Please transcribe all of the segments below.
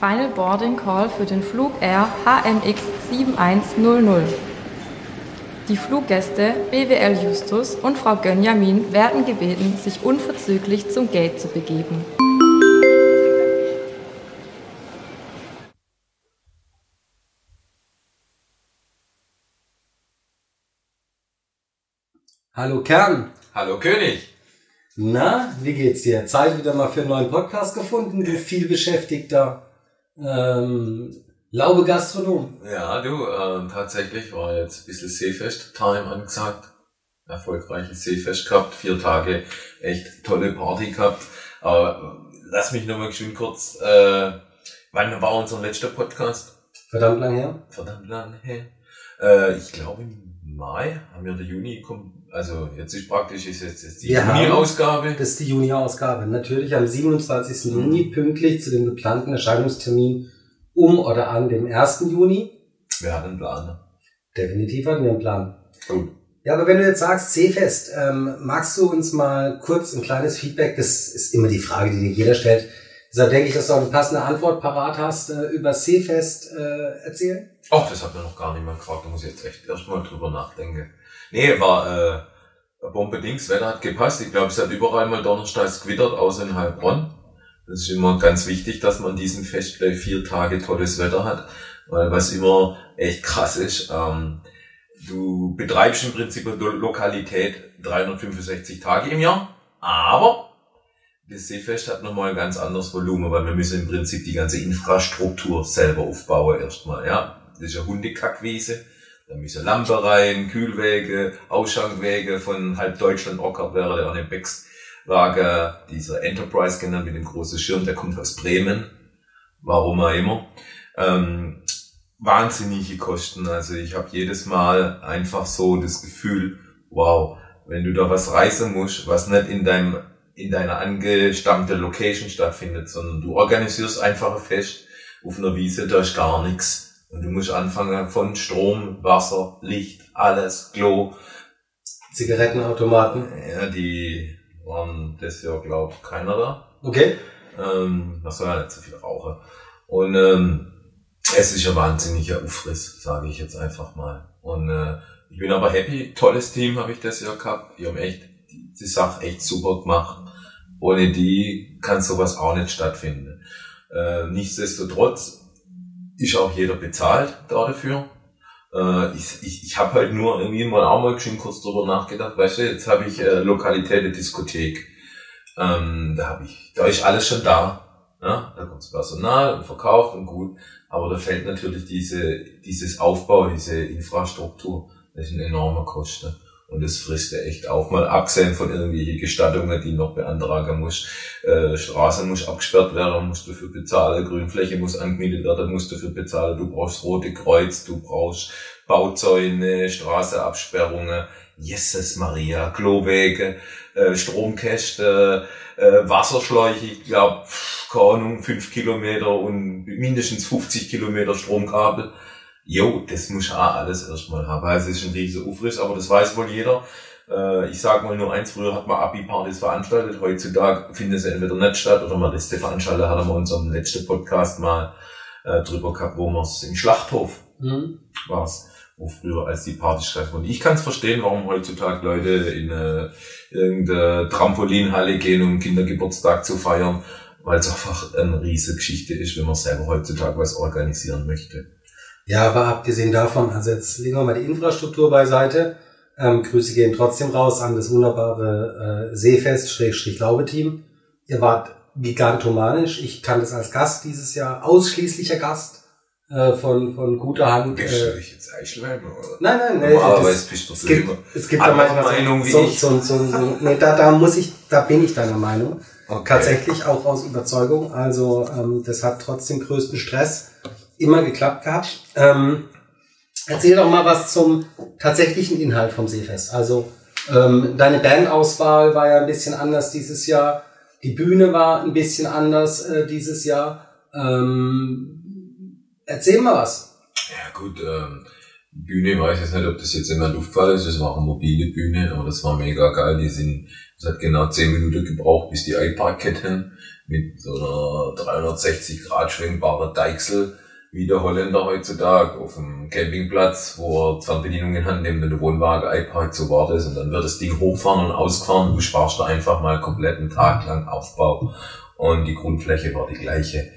Final Boarding Call für den Flug Air HMX 7100. Die Fluggäste BWL Justus und Frau Gönjamin werden gebeten, sich unverzüglich zum Gate zu begeben. Hallo Kern. Hallo König. Na, wie geht's dir? Zeit wieder mal für einen neuen Podcast gefunden, du viel beschäftigter ähm, Laube Gastronom. Ja, du, ähm, tatsächlich war jetzt ein bisschen Seefest-Time angesagt. Erfolgreiches Seefest gehabt, vier Tage, echt tolle Party gehabt. Aber lass mich nochmal schön kurz, äh, wann war unser letzter Podcast? Verdammt lang her. Verdammt lang her. Äh, ich glaube im Mai haben wir der Juni kommt, also jetzt ist praktisch ist jetzt, jetzt die Juni-Ausgabe. Das ist die Juni-Ausgabe. Natürlich am 27. Mhm. Juni, pünktlich zu dem geplanten Erscheinungstermin um oder an dem 1. Juni. Wir hatten einen Plan. Definitiv hatten wir einen Plan. Gut. Ja, aber wenn du jetzt sagst, Seefest, ähm, magst du uns mal kurz ein kleines Feedback, das ist immer die Frage, die dir jeder stellt. Deshalb denke ich, dass du auch eine passende Antwort parat hast, äh, über Seefest äh, erzählen. Ach, das hat mir noch gar nicht mal gefragt. Da muss ich jetzt echt erstmal drüber nachdenken. Nee, war äh, Bombedings, Wetter hat gepasst. Ich glaube, es hat überall mal donnerstags gewittert, außer in Heilbronn. Das ist immer ganz wichtig, dass man diesen Fest gleich vier Tage tolles Wetter hat. Weil was immer echt krass ist, ähm, du betreibst im Prinzip eine Lo- Lokalität 365 Tage im Jahr, aber das Seefest hat nochmal ein ganz anderes Volumen, weil wir müssen im Prinzip die ganze Infrastruktur selber aufbauen erstmal, ja. Das ist eine Hundekackwiese. Da müssen Lampe rein, Kühlwege, Ausschankwege von halb Deutschland Ockert wäre der Arne Becks Wagen, dieser Enterprise genannt mit dem großen Schirm, der kommt aus Bremen. Warum auch immer. Ähm, wahnsinnige Kosten. Also ich habe jedes Mal einfach so das Gefühl, wow, wenn du da was reißen musst, was nicht in deinem in deiner angestammte Location stattfindet, sondern du organisierst einfach ein Fest auf einer Wiese, da ist gar nichts. Und du musst anfangen von Strom, Wasser, Licht, alles, Klo. Zigarettenautomaten. Ja, die waren das Jahr, glaub ich, keiner da. Okay. Ähm, man soll ja nicht zu viel rauchen. Und ähm, es ist ein wahnsinniger Aufriss, sage ich jetzt einfach mal. Und äh, ich bin aber happy. Tolles Team habe ich das Jahr gehabt. Die haben echt die Sache echt super gemacht. Ohne die kann sowas auch nicht stattfinden. Äh, nichtsdestotrotz ist auch jeder bezahlt da dafür. Äh, ich ich, ich habe halt nur irgendwie mal auch mal schön kurz drüber nachgedacht, weißt du, jetzt habe ich äh, Lokalität der Diskothek. Ähm, da habe ich, da ist alles schon da. Ja? Da kommt das Personal und verkauft und gut. Aber da fällt natürlich diese, dieses Aufbau, diese Infrastruktur, das ist ein enormer Kosten. Und das frisst ja echt auf. Mal abgesehen von irgendwelchen Gestattungen, die noch beantragen muss. Äh, Straße muss abgesperrt werden, musst dafür bezahlen. Grünfläche muss angemietet werden, musst dafür bezahlen. Du brauchst Rote Kreuz, du brauchst Bauzäune, Straßeabsperrungen. Jesus Maria, Klowege, äh, Stromkäste, äh, Wasserschläuche, ich glaube, keine Ahnung, fünf Kilometer und mindestens 50 Kilometer Stromkabel. Jo, das muss ich auch alles erstmal haben. Also es ist ein riesiger Aufriss, aber das weiß wohl jeder. Äh, ich sag mal nur eins, früher hat man Abi-Partys veranstaltet, heutzutage findet sie entweder nicht statt oder man lässt sie veranstalten, hat wir in unserem letzten Podcast mal äh, drüber gehabt, wo man es im Schlachthof Mhm. war's, wo früher als die Partys stattfanden. Ich kann es verstehen, warum heutzutage Leute in eine, irgendeine Trampolinhalle gehen, um Kindergeburtstag zu feiern, weil es einfach eine riesige Geschichte ist, wenn man selber heutzutage was organisieren möchte. Ja, aber abgesehen davon, also jetzt legen wir mal die Infrastruktur beiseite. Ähm, Grüße gehen trotzdem raus an das wunderbare äh, Seefest Schrägstrich Laube Team. Ihr wart gigantomanisch. Ich kann das als Gast dieses Jahr, ausschließlicher Gast äh, von, von guter Hand. Bist du Äh, dich jetzt Eichleim, oder? nein, nein, nein. Normalerweise das- bist du es so gibt, es gibt da manchmal Meinung wie so, so, so, so, nee, da, da muss ich, da bin ich deiner Meinung. Okay. Tatsächlich auch aus Überzeugung. Also ähm, das hat trotzdem größten Stress immer geklappt gehabt. Ähm, erzähl doch mal was zum tatsächlichen Inhalt vom Seefest. Also ähm, deine Bandauswahl war ja ein bisschen anders dieses Jahr. Die Bühne war ein bisschen anders äh, dieses Jahr. Ähm, erzähl mal was. Ja gut, ähm, Bühne, weiß ich jetzt nicht, ob das jetzt in der Luft war, ist, das war eine mobile Bühne, aber das war mega geil. Die sind Es hat genau 10 Minuten gebraucht, bis die iPad-Ketten mit so einer 360 Grad schwengbare Deichsel wie der Holländer heutzutage auf dem Campingplatz, wo er Fernbedienungen hat, neben dem Wohnwagen iPad so war das und dann wird das Ding hochfahren und ausgefahren und du sparst da einfach mal komplett einen Tag lang Aufbau und die Grundfläche war die gleiche.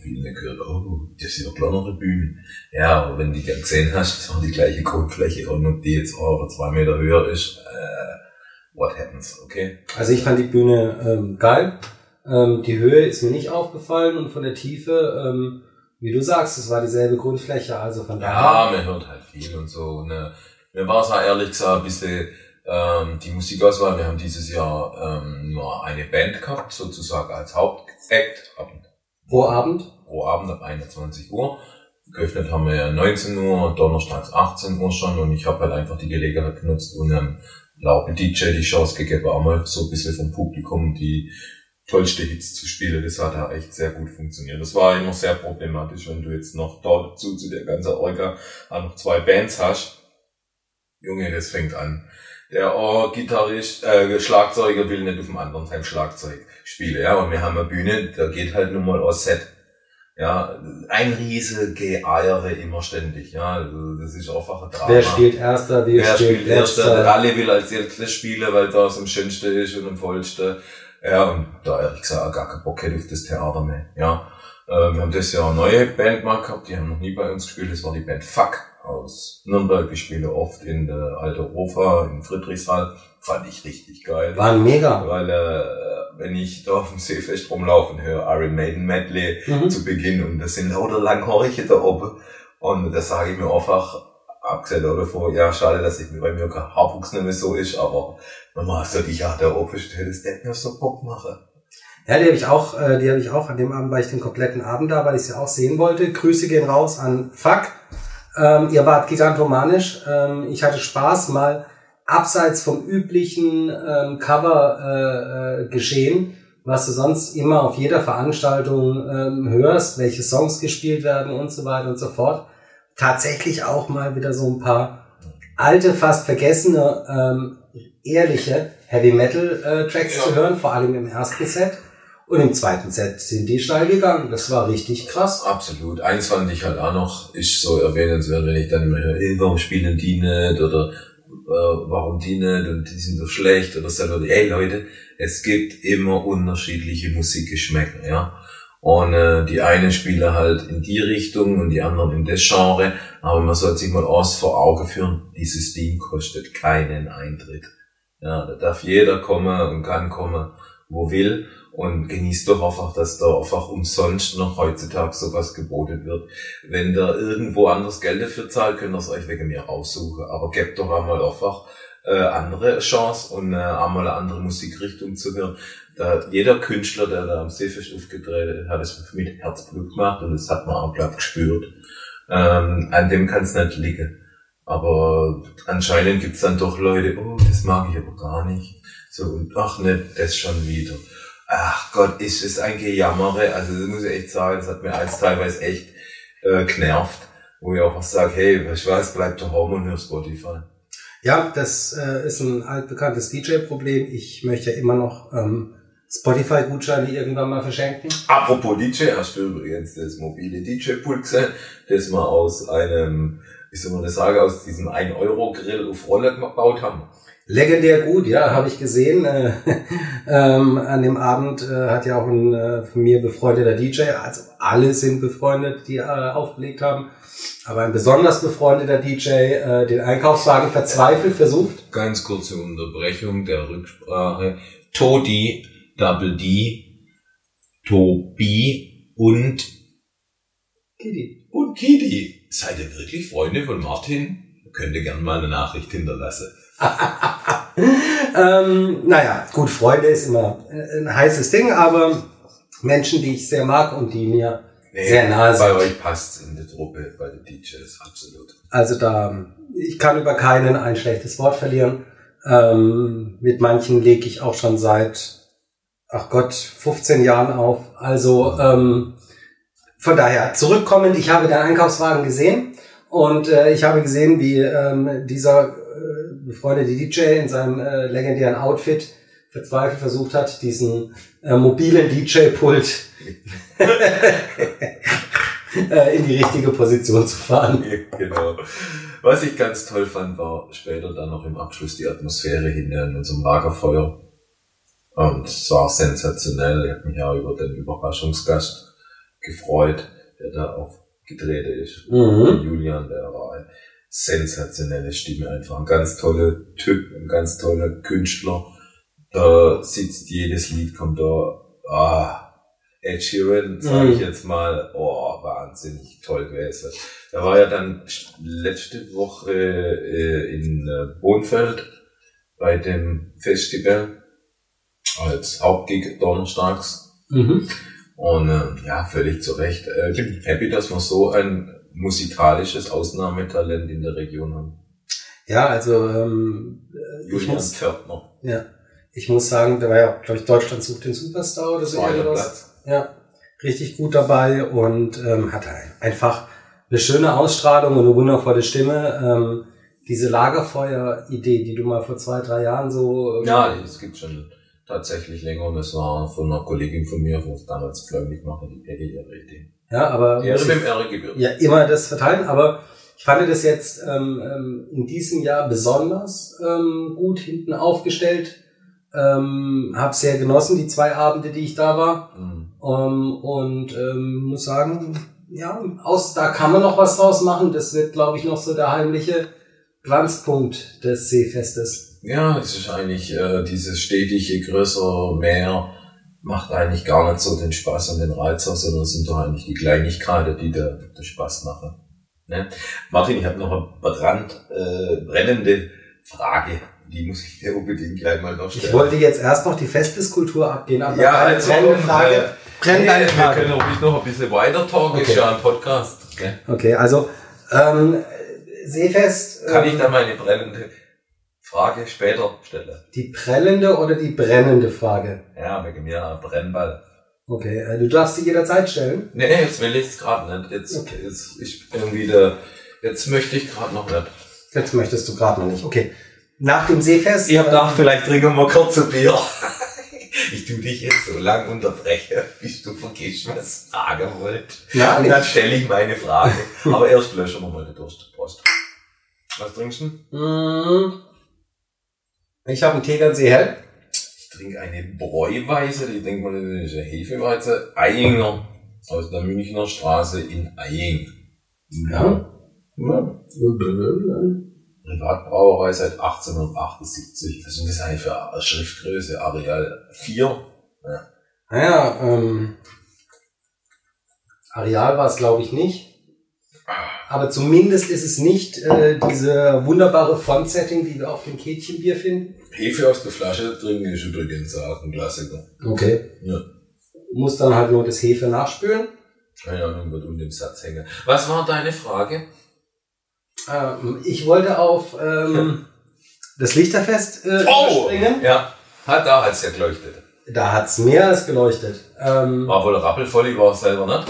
Viele gehört, oh, das ist ja kleinere Bühne. Ja, aber wenn du die dann gesehen hast, das war die gleiche Grundfläche und ob die jetzt auch zwei Meter höher ist, äh, what happens, okay? Also ich fand die Bühne ähm, geil. Ähm, die Höhe ist mir nicht aufgefallen und von der Tiefe, ähm, wie du sagst, es war dieselbe Grundfläche, also von daher. Ja, man hört halt viel und so. Ne. Mir war es auch ehrlich gesagt ein bisschen ähm, die Musikauswahl. Wir haben dieses Jahr ähm, nur eine Band gehabt, sozusagen als Hauptact. Pro Abend? Pro Abend ab 21 Uhr. Geöffnet haben wir ja 19 Uhr, donnerstags 18 Uhr schon und ich habe halt einfach die Gelegenheit genutzt und einem lauten DJ die Chance gegeben, auch mal so ein bisschen vom Publikum die tollste Hits zu spielen. Das hat ja echt sehr gut funktioniert. Das war immer sehr problematisch, wenn du jetzt noch dazu zu der ganzen Orga auch noch zwei Bands hast. Junge, das fängt an. Der oh, Gitarrist, äh, Schlagzeuger will nicht auf dem anderen sein Schlagzeug spielen, ja. Und wir haben eine Bühne, da geht halt nun mal aus Set. Ja, ein riese Geeiere immer ständig, ja. Also das ist einfach ein Drama. Wer spielt Erster, wer, Wer spielt, spielt Erster? Alle will als Erster spielen, weil das am schönsten ist und am vollsten. Ja, und da ehrlich gesagt auch gar keinen Bock hätte auf das Theater mehr. Ja, äh, wir haben das Jahr eine neue Band mal gehabt, die haben noch nie bei uns gespielt, das war die Band Fuck aus Nürnberg. Die spielen oft in der Alte Ofer, in Friedrichshall. Fand ich richtig geil. Waren mega. Weil, äh, wenn ich da auf dem Seefest rumlaufen höre, Iron Maiden Medley Mhm. zu Beginn und das sind lauter Langhorche da oben. Und das sage ich mir einfach, abgesehen davon, ja, schade, dass ich mir bei mir kein Haarwuchs nicht mehr so ist, aber normal so die ja da oben steht, das hätte mir so Bock machen. Ja, die habe ich auch, äh, die habe ich auch an dem Abend, war ich den kompletten Abend da, weil ich sie auch sehen wollte. Grüße gehen raus an Fuck. Ähm, ihr wart gigantomanisch. Ähm, ich hatte Spaß, mal abseits vom üblichen ähm, Cover äh, äh, geschehen, was du sonst immer auf jeder Veranstaltung ähm, hörst, welche Songs gespielt werden und so weiter und so fort. Tatsächlich auch mal wieder so ein paar alte, fast vergessene, ähm, ehrliche Heavy Metal äh, Tracks Ja. zu hören, vor allem im ersten Set. Und im zweiten Set sind die steil gegangen. Das war richtig krass. Absolut. Eins fand ich halt auch noch, ist so erwähnenswert, wenn ich dann immer höre, warum spielen die nicht oder äh, warum die nicht und die sind so schlecht oder so. Ey Leute, es gibt immer unterschiedliche Musikgeschmäcker, ja. Und äh, die einen spielen halt in die Richtung und die anderen in das Genre, aber man sollte sich mal aus vor Auge führen, dieses Ding kostet keinen Eintritt. Ja, da darf jeder kommen und kann kommen, wo will und genießt doch einfach, dass da einfach umsonst noch heutzutage sowas geboten wird. Wenn da irgendwo anders Geld dafür zahlt, könnt ihr es euch wegen mir raussuchen. Aber gebt doch einmal einfach äh, andere Chance und äh, einmal eine andere Musikrichtung zu hören. Da, jeder Künstler, der da am Seefest aufgetreten hat, es mit Herzblut gemacht und das hat man auch, glaub gespürt. Ähm, an dem kann es nicht liegen. Aber anscheinend gibt's dann doch Leute, oh, das mag ich aber gar nicht. So, und ach ne, das schon wieder. Ach Gott, ist es ein Gejammere. Also das muss ich echt sagen, das hat mir als teilweise echt äh, genervt. Wo ich auch was sage, hey, du was, bleib daheim und hör Spotify. Ja, das äh, ist ein altbekanntes DJ-Problem. Ich möchte ja immer noch ähm, Spotify-Gutscheine irgendwann mal verschenken. Apropos DJ, hast du übrigens das mobile DJ-Pult gesehen, das wir aus einem, wie soll man das sagen, aus diesem 1-Euro-Grill auf Rolle gebaut haben. Legendär gut, ja, habe ich gesehen. Äh, ähm, an dem Abend äh, hat ja auch ein äh, von mir befreundeter DJ, also alle sind befreundet, die äh, aufgelegt haben, aber ein besonders befreundeter DJ äh, den Einkaufswagen verzweifelt versucht. Ganz kurze Unterbrechung der Rücksprache. Todi, Double D, Tobi und, Kitty. und Kidi. Seid ihr wirklich Freunde von Martin? Könnt ihr gerne mal eine Nachricht hinterlassen. Ähm, naja, gut, Freunde ist immer äh, ein heißes Ding, aber Menschen, die ich sehr mag und die mir sehr nahe Bei sind. euch passt in der Truppe, bei den DJs, absolut. Also da, ich kann über keinen ein schlechtes Wort verlieren. Ähm, mit manchen lege ich auch schon seit, ach Gott, 15 Jahren auf. Also ähm, von daher, zurückkommend, ich habe den Einkaufswagen gesehen und äh, ich habe gesehen, wie ähm, dieser äh, befreundete DJ in seinem äh, legendären Outfit verzweifelt versucht hat, diesen äh, mobilen DJ-Pult äh, in die richtige Position zu fahren. genau. Was ich ganz toll fand, war später dann noch im Abschluss die Atmosphäre hinter in unserem Lagerfeuer. Und es war sensationell. Ich habe mich auch über den Überraschungsgast gefreut, der da aufgetreten ist. Mhm. Julian, der war eine sensationelle Stimme, einfach ein ganz toller Typ, ein ganz toller Künstler. Da sitzt jedes Lied, kommt da, ah, Ed Sheeran, sage ich Mhm. jetzt mal, oh, wahnsinnig toll gewesen. Da war ja dann letzte Woche äh, in äh, Bonfeld bei dem Festival als Hauptgig donnerstags. Mhm. Und äh, ja, völlig zu Recht. Äh, ich bin happy, dass wir so ein musikalisches Ausnahmetalent in der Region haben. Ja, also ähm, äh, ich Julian muss, Pförtner. ja, ich muss sagen, da war ja, glaube ich, Deutschland sucht den Superstar oder so irgendwas. Ja, richtig gut dabei und ähm, hat ein- einfach eine schöne Ausstrahlung und eine wundervolle Stimme. Ähm, diese Lagerfeuer-Idee, die du mal vor zwei, drei Jahren so... ähm, Ja, es gibt schon tatsächlich länger und das war von einer Kollegin von mir, wo es damals fläumig machte, die Peggy Idee. ja aber Ehre ich, Ehre gebührt. ja immer das verteilen, aber ich fand das jetzt ähm, ähm, in diesem Jahr besonders ähm, gut hinten aufgestellt. Ähm, hab sehr genossen, die zwei Abende, die ich da war. Mhm. Ähm, und ähm, muss sagen, ja, aus, da kann man noch was draus machen. Das wird, glaube ich, noch so der heimliche Glanzpunkt des Seefestes. Ja, es ist eigentlich äh, dieses stetige, größer, mehr macht eigentlich gar nicht so den Spaß und den Reiz aus, sondern es sind doch eigentlich die Kleinigkeiten, die der, der Spaß machen. Ne? Martin, ich habe noch eine brand, äh, brennende Frage. Die muss ich dir unbedingt gleich mal noch stellen. Ich wollte jetzt erst noch die Festeskultur abgehen, aber Ja, eine brennende äh, Frage. Brennt nee, deine Wir Frage. können auch noch ein bisschen weiter talken, Okay. ist ja ein Podcast. Ne? Okay, also ähm, Seefest, Kann ähm, ich da meine brennende Frage später stellen? die prellende oder die brennende Frage? Ja, wegen mir ein Brennball. Okay, äh, du darfst sie jederzeit stellen. Nee, jetzt will ich es gerade nicht. Jetzt, Okay. jetzt ich irgendwie der, jetzt möchte ich gerade noch nicht. Jetzt möchtest du gerade noch nicht. Okay. Nach dem Seefest. Ich hab ähm, gedacht, vielleicht trinken wir kurz ein Bier. Ich tu dich jetzt so lang unterbreche, bis du vergisst, was ich fragen wollte. Ja, Und dann stelle ich meine Frage. Aber erst löschen wir mal die Durst. Prost. Was trinkst du? Mm. Ich habe einen Tegernsee hell. Ich trinke eine Bräuweise, die denkt man, das ist eine Hefeweize. Eyinger. Aus der Münchner Straße in Eying. Ja. Privatbrauerei seit 1878. Was ist denn das eigentlich für Schriftgröße? Areal 4? Naja, ähm, Areal war es glaube ich nicht. Aber zumindest ist es nicht äh, diese wunderbare Font-Setting, die wir auf dem Kätchenbier finden. Hefe aus der Flasche trinken ist übrigens auch ein Klassiker. Okay. Ja. Muss dann halt nur das Hefe nachspülen. Keine Ahnung, wird unter dem Satz hängen. Was war deine Frage? Ähm, ich wollte auf ähm, das Lichterfest äh, springen. Ja, hat da hat's ja geleuchtet. Da hat's mehr als geleuchtet. Ähm, War wohl rappelvoll, ich war selber nicht.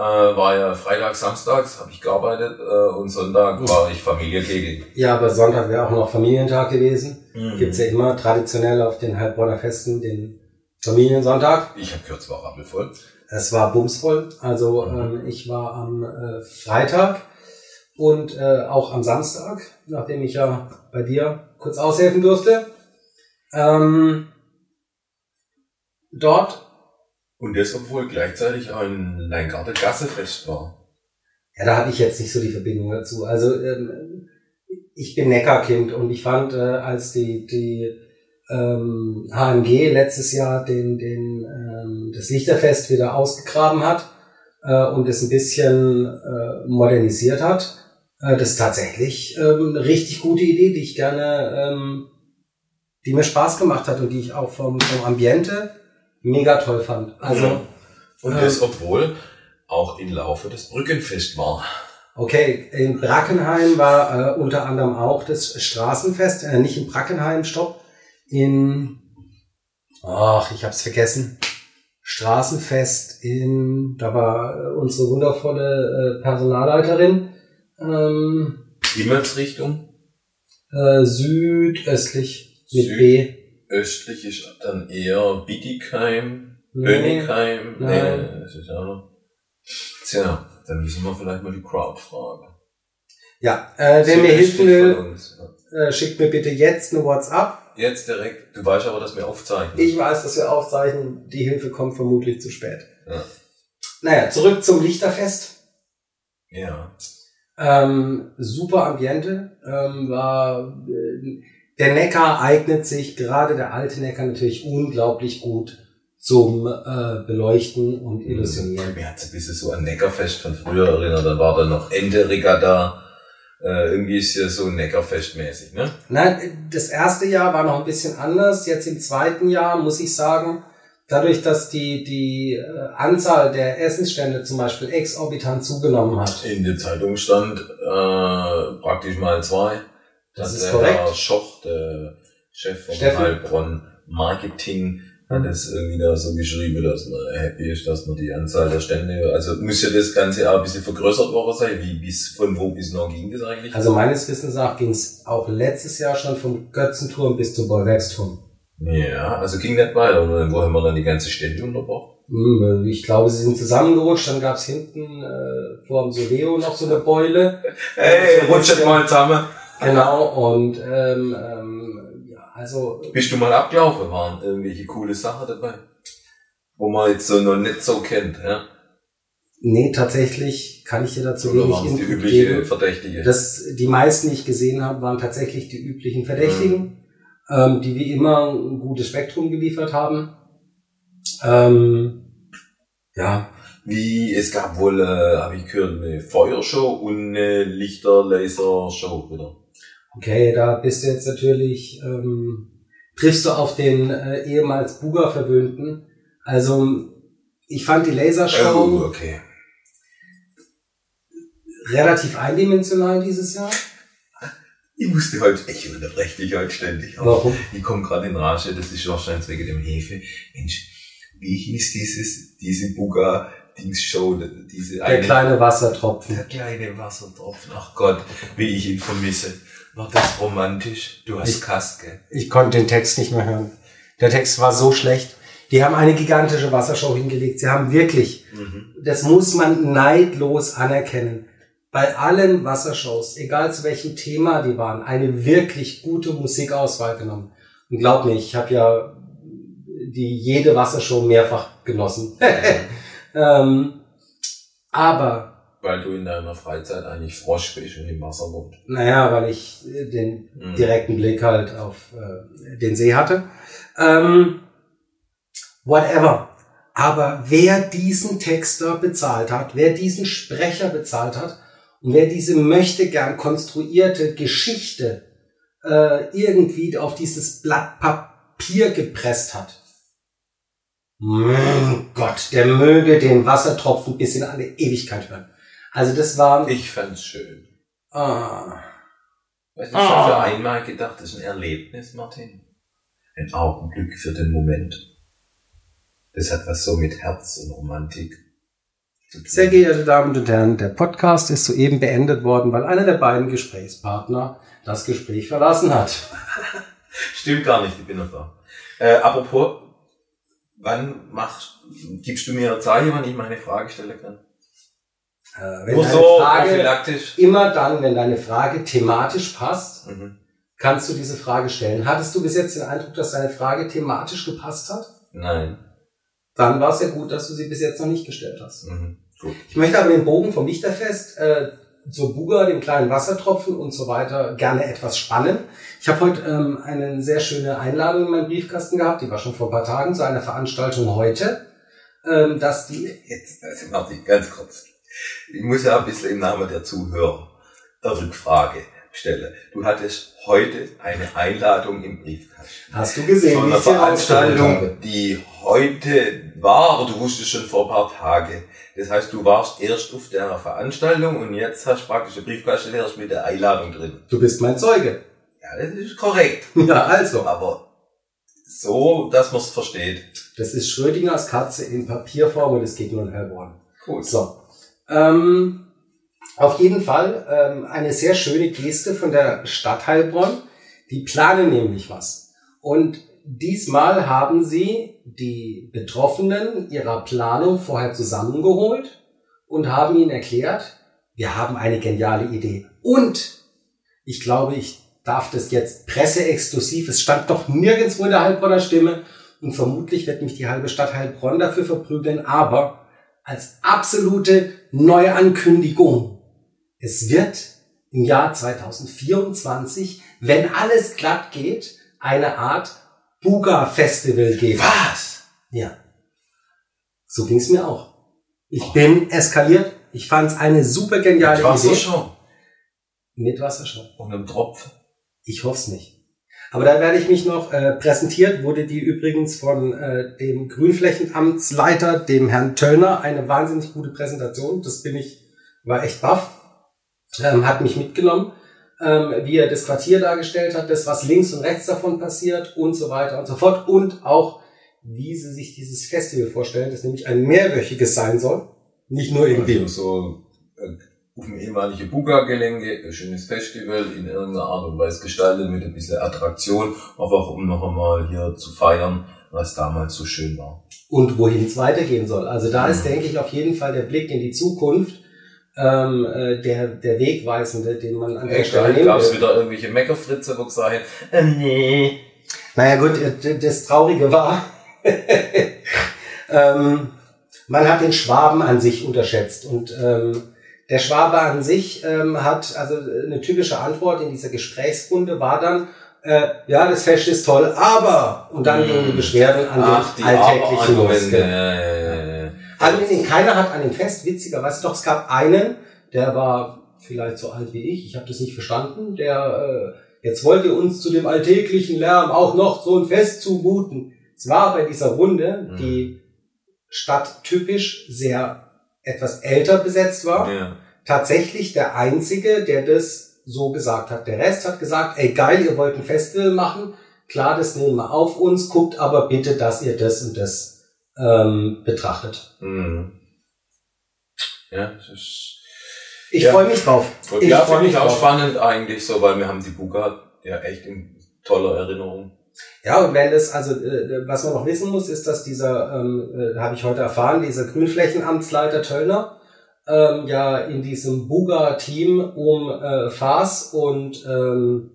Äh, war ja Freitag, Samstags, habe ich gearbeitet äh, und Sonntag war ich Familienkegel. ja, aber Sonntag wäre auch noch Familientag gewesen. Mhm. Gibt's ja immer traditionell auf den Heilbronner Festen den Familiensonntag. Ich habe gehört, es war rappelvoll. Es war bumsvoll. Also ähm, ich war am äh, Freitag und äh, auch am Samstag, nachdem ich ja bei dir kurz aushelfen durfte. Ähm, dort, Und das, obwohl gleichzeitig ein Leingarten Gassefest war. ja, da habe ich jetzt nicht so die Verbindung dazu. Also ähm, ich bin Neckarkind und ich fand, äh, als die, die ähm, HMG letztes Jahr den, den, ähm, das Lichterfest wieder ausgegraben hat äh, und es ein bisschen äh, modernisiert hat, äh, das ist tatsächlich ähm, eine richtig gute Idee, die ich gerne, ähm, die mir Spaß gemacht hat und die ich auch vom, vom Ambiente mega toll fand. Also, Ja. Und ähm, das, obwohl auch im Laufe des Brückenfest war. Okay, in Brackenheim war äh, unter anderem auch das Straßenfest, äh, nicht in Brackenheim, stopp, in, ach, ich hab's vergessen, Straßenfest in, da war äh, unsere wundervolle äh, Personalleiterin, ähm, Himmelsrichtung. äh, südöstlich mit Süd- B. östlich ist dann eher Bietigheim, Nee. Bönnigheim. Nein. Nee, das ist auch noch. Tja, dann müssen wir vielleicht mal die Crowd fragen. Ja, äh, wer mir östlich will, äh, schickt mir bitte jetzt eine WhatsApp. Jetzt direkt, du weißt aber, dass wir aufzeichnen. Ich weiß, dass wir aufzeichnen. Die Hilfe kommt vermutlich zu spät. Ja. Naja, zurück zum Lichterfest. Ja. Ähm, super Ambiente. Ähm, war, äh, der Neckar eignet sich, gerade der alte Neckar natürlich unglaublich gut zum äh, Beleuchten und Illusionieren. Mir hat es ein bisschen so an Neckarfest von früher erinnert. Da war dann noch Ente-Regatta. Äh, irgendwie ist ja so Neckarfest-mäßig, ne? Nein, das erste Jahr war noch ein bisschen anders. Jetzt im zweiten Jahr muss ich sagen, dadurch, dass die, die äh, Anzahl der Essensstände zum Beispiel exorbitant zugenommen hat. In der Zeitung stand äh, praktisch mal zwei. Das ist korrekt. Herr Schoch, der Chef von Steffen? Heilbronn Marketing, hat es irgendwie da so geschrieben, dass man happy ist, dass man die Anzahl der Stände, also muss ja das Ganze auch ein bisschen vergrößert worden sein. Wie bis von wo bis noch ging das eigentlich? Also meines Wissens nach ging es auch letztes Jahr schon vom Götzenturm bis zum Bollwerksturm. ja, also ging nicht weiter. Und wo haben wir dann die ganze Stände unterbrochen? Hm, Ich glaube, sie sind zusammengerutscht. Dann gab es hinten äh, vor dem Soleo noch so eine Beule. Hey, So rutschet mal zusammen. Genau, und ähm, ähm, ja, also Bist du mal abgelaufen? Waren irgendwelche coole Sachen dabei? Wo man jetzt so noch nicht so kennt, ja? nee, tatsächlich kann ich dir dazu Oder wenig es die Input übliche geben. Verdächtige? Das, die meisten, die ich gesehen habe, waren tatsächlich die üblichen Verdächtigen, ähm, die wie immer ein gutes Spektrum geliefert haben. Ähm, ja, Wie, es gab wohl, äh, habe ich gehört, eine Feuershow und eine Lichter-Laser-Show wieder. Okay, da bist du jetzt natürlich, ähm, triffst du auf den äh, ehemals Buga verwöhnten. Also, ich fand die Lasershow Oh, okay. relativ eindimensional dieses Jahr. Ich musste heute, ich unterbreche dich heute ständig. aber Warum? Ich komme gerade in Rage, das ist wahrscheinlich wegen dem Hefe. Mensch, wie hieß dieses, diese Buga-Dings-Show, diese Der kleine Wassertropfen. der kleine Wassertropfen. Ach Gott, wie ich ihn vermisse. War das romantisch? Du hast Ich- Kast, gell? Ich konnte den Text nicht mehr hören. Der Text war so schlecht. Die haben eine gigantische Wassershow hingelegt. Sie haben wirklich, Mhm. das muss man neidlos anerkennen, bei allen Wassershows, egal zu welchem Thema die waren, eine wirklich gute Musikauswahl genommen. Und glaub mir, ich habe ja die jede Wassershow mehrfach genossen. ähm, aber, Weil du in deiner Freizeit eigentlich Frosch bist und im Wasser wohnst. naja, weil ich äh, den Mhm. direkten Blick halt auf äh, den See hatte. Ähm, whatever. Aber wer diesen Texter bezahlt hat, wer diesen Sprecher bezahlt hat und wer diese möchte gern konstruierte Geschichte äh, irgendwie auf dieses Blatt Papier gepresst hat. Mein Gott, der möge den Wassertropfen bis in alle Ewigkeit hören. Also das war Ich fand's schön. ah, Weißt du, Ah. ich habe für einmal gedacht, das ist ein Erlebnis, Martin. Ein Augenblick für den Moment. Das hat was so mit Herz und Romantik. Sehr geehrte Damen und Herren, der Podcast ist soeben beendet worden, weil einer der beiden Gesprächspartner das Gespräch verlassen hat. Stimmt gar nicht, ich bin noch da. Äh, apropos, wann machst, gibst du mir Zeichen, wann ich meine Frage stellen kann? Äh, so Frage, immer dann, wenn deine Frage thematisch passt, Mhm. kannst du diese Frage stellen. Hattest du bis jetzt den Eindruck, dass deine Frage thematisch gepasst hat? Nein. Dann war es ja gut, dass du sie bis jetzt noch nicht gestellt hast. Mhm. Gut. Ich möchte aber den Bogen vom Lichterfest äh, zur Buga, dem kleinen Wassertropfen und so weiter gerne etwas spannen. Ich habe heute ähm, eine sehr schöne Einladung in meinem Briefkasten gehabt, die war schon vor ein paar Tagen zu einer Veranstaltung heute, ähm, dass die Jetzt, also Martin, ganz kurz. Ich muss ja ein bisschen im Namen der Zuhörer eine Rückfrage stellen. Du hattest heute eine Einladung im Briefkasten. hast du gesehen, Von einer. Veranstaltung, die heute war, du wusstest schon vor ein paar Tage. Das heißt, du warst erst auf der Veranstaltung und jetzt hast du praktisch den Briefkasten erst mit der Einladung drin. Du bist mein Zeuge. Ja, das ist korrekt. Ja, also. Aber so, dass man es versteht. Das ist Schrödingers Katze in Papierform und es geht nur in Hellborn. Gut. So. Ähm, auf jeden Fall ähm, eine sehr schöne Geste von der Stadt Heilbronn. Die planen nämlich was. Und diesmal haben sie die Betroffenen ihrer Planung vorher zusammengeholt und haben ihnen erklärt, wir haben eine geniale Idee. Und ich glaube, ich darf das jetzt presseexklusiv, es stand doch nirgendwo in der Heilbronner Stimme und vermutlich wird mich die halbe Stadt Heilbronn dafür verprügeln, aber als absolute Neuankündigung, es wird im Jahr 2024, wenn alles glatt geht, eine Art Buga-Festival geben. Was? Ja. So ging's mir auch. Ich bin eskaliert. Ich fand's eine super geniale Mit Idee. Wassershow. Mit Wassershow. Und einem Tropfen. Ich hoff's nicht. Aber da werde ich mich noch äh, präsentiert, wurde die übrigens von äh, dem Grünflächenamtsleiter, dem Herrn Töllner, eine wahnsinnig gute Präsentation. Das bin ich, war echt baff. Ähm, hat mich mitgenommen, ähm, wie er das Quartier dargestellt hat, das, was links und rechts davon passiert und so weiter und so fort. Und auch, wie sie sich dieses Festival vorstellen, das nämlich ein mehrwöchiges sein soll. Nicht nur irgendwie. Also so äh, auf dem ehemaligen Buga-Gelände, ein schönes Festival in irgendeiner Art und Weise gestaltet mit ein bisschen Attraktion, einfach um noch einmal hier zu feiern, was damals so schön war. und wohin es weitergehen soll. Also da ist, Mhm. denke ich, auf jeden Fall der Blick in die Zukunft ähm, äh, der, der Wegweisende, den man an der Stelle nehmen gab es wieder irgendwelche Meckerfritze, wo gesagt ähm, nee. Naja gut, äh, das Traurige war, ähm, man hat den Schwaben an sich unterschätzt und ähm, der Schwabe an sich ähm, hat, also eine typische Antwort in dieser Gesprächsrunde war dann, äh, ja, das Fest ist toll, aber, und dann gingen die Beschwerden an Ach, den die alltäglichen los. Nee, keiner hat an dem Fest, witzigerweise doch, es gab einen, der war vielleicht so alt wie ich, ich habe das nicht verstanden, der äh, jetzt wollte uns zu dem alltäglichen Lärm auch noch so ein Fest zumuten. Es war bei dieser Runde, Mhm. die Stadt typisch sehr etwas älter besetzt war, Ja. tatsächlich der einzige, der das so gesagt hat. Der Rest hat gesagt, ey geil, ihr wollt ein Festival machen, klar, das nehmen wir auf uns, guckt aber bitte, dass ihr das und das ähm, betrachtet. Mhm. Ja, das ist, Ich Ja. freue mich drauf. Ich ja, finde ich mich auch drauf. spannend eigentlich so, weil wir haben die Buga ja echt in toller Erinnerung. Ja, und wenn das, also äh, was man noch wissen muss, ist, dass dieser, ähm, äh, habe ich heute erfahren, dieser Grünflächenamtsleiter Töllner ähm, ja in diesem Buga-Team um äh, Faas und ähm,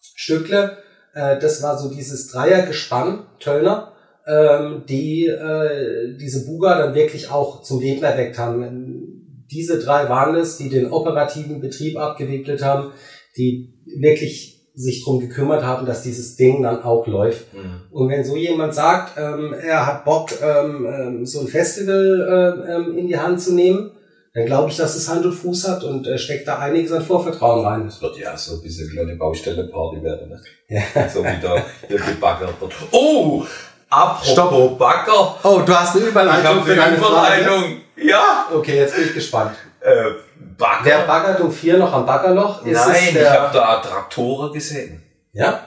Stückle, äh, das war so dieses Dreiergespann Töllner, ähm, die äh, diese Buga dann wirklich auch zum Leben erweckt haben. Diese drei waren es, die den operativen Betrieb abgewickelt haben, die wirklich sich drum gekümmert haben, dass dieses Ding dann auch läuft. Mhm. Und wenn so jemand sagt, ähm, er hat Bock, ähm, ähm, so ein Festival ähm, ähm, in die Hand zu nehmen, dann glaube ich, dass es Hand und Fuß hat und äh, steckt da einiges an Vorvertrauen rein. Das wird ja so ein bisschen eine kleine Baustelle-Party werden, ne? Ja. So wie da hier gebaggert wird. Oh! Apropos Stopp. Bagger! Oh, du hast eine Ich Überleitung habe eine Überleitung. Ja! Okay, jetzt bin ich gespannt. Äh, Bagger? Wer baggert um vier noch am Baggerloch? Ist Nein, ich habe da Traktoren gesehen. Ja?